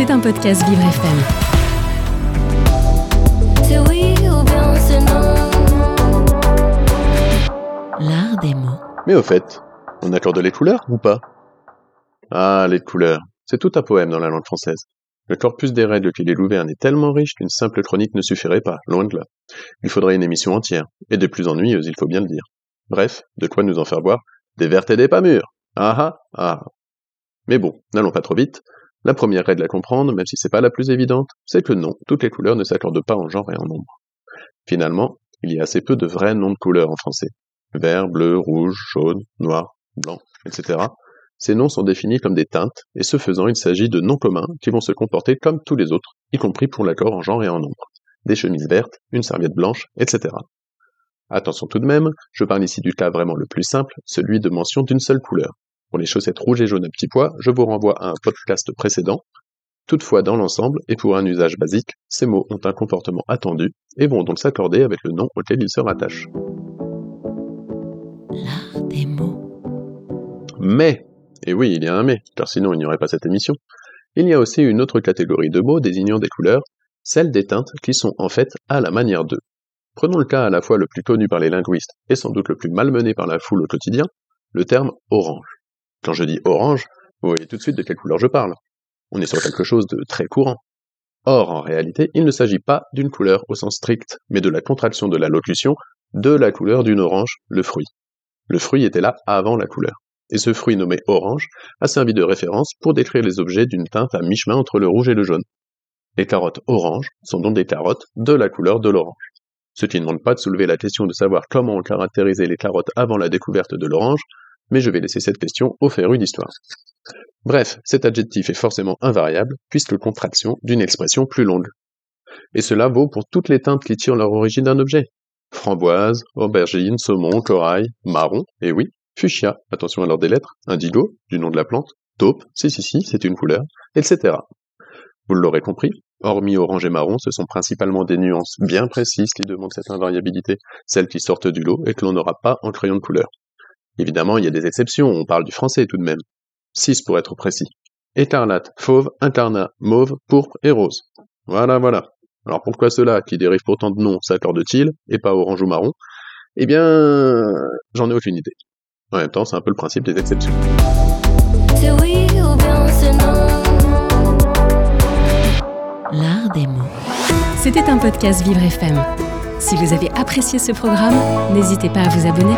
C'est un podcast Vivre FM. C'est oui ou bien c'est non. L'art des mots. Mais au fait, on accorde les couleurs ou pas? Ah, les couleurs. C'est tout un poème dans la langue française. Le corpus des règles qu'il est ouvert est tellement riche qu'une simple chronique ne suffirait pas, loin de là. Il faudrait une émission entière, et de plus ennuyeuse, il faut bien le dire. Bref, de quoi nous en faire voir Des vertes et des pas mûres Ah ah ah Mais bon, n'allons pas trop vite. La première règle à comprendre, même si c'est pas la plus évidente, c'est que non, toutes les couleurs ne s'accordent pas en genre et en nombre. Finalement, il y a assez peu de vrais noms de couleurs en français. Vert, bleu, rouge, jaune, noir, blanc, etc. Ces noms sont définis comme des teintes, et ce faisant, il s'agit de noms communs qui vont se comporter comme tous les autres, y compris pour l'accord en genre et en nombre. Des chemises vertes, une serviette blanche, etc. Attention tout de même, je parle ici du cas vraiment le plus simple, celui de mention d'une seule couleur. Pour les chaussettes rouges et jaunes à petits pois, je vous renvoie à un podcast précédent. Toutefois, dans l'ensemble, et pour un usage basique, ces mots ont un comportement attendu et vont donc s'accorder avec le nom auquel ils se rattachent. L'art des mots. Mais, et oui, il y a un mais, car sinon il n'y aurait pas cette émission, il y a aussi une autre catégorie de mots désignant des couleurs, celles des teintes qui sont en fait à la manière d'eux. Prenons le cas à la fois le plus connu par les linguistes et sans doute le plus malmené par la foule au quotidien, le terme orange. Quand je dis orange, vous voyez tout de suite de quelle couleur je parle. On est sur quelque chose de très courant. Or, en réalité, il ne s'agit pas d'une couleur au sens strict, mais de la contraction de la locution de la couleur d'une orange, le fruit. Le fruit était là avant la couleur. Et ce fruit nommé orange a servi de référence pour décrire les objets d'une teinte à mi-chemin entre le rouge et le jaune. Les carottes oranges sont donc des carottes de la couleur de l'orange. Ce qui ne demande pas de soulever la question de savoir comment on caractérisait les carottes avant la découverte de l'orange, mais je vais laisser cette question au féru d'histoire. Bref, cet adjectif est forcément invariable, puisque contraction d'une expression plus longue. Et cela vaut pour toutes les teintes qui tirent leur origine d'un objet. Framboise, aubergine, saumon, corail, marron, et oui, fuchsia, attention à l'ordre des lettres, indigo, du nom de la plante, taupe, si si si, c'est une couleur, etc. Vous l'aurez compris, hormis orange et marron, ce sont principalement des nuances bien précises qui demandent cette invariabilité, celles qui sortent du lot et que l'on n'aura pas en crayon de couleur. Évidemment, il y a des exceptions, on parle du français tout de même. 6 pour être précis. Écarlate, fauve, incarnat, mauve, pourpre et rose. Voilà, voilà. Alors pourquoi cela, qui dérive pourtant de noms, s'accorde-t-il, et pas orange ou marron? Eh bien, j'en ai aucune idée. En même temps, c'est un peu le principe des exceptions. C'est oui ou bien c'est non? L'art des mots. C'était un podcast Vivre FM. Si vous avez apprécié ce programme, n'hésitez pas à vous abonner.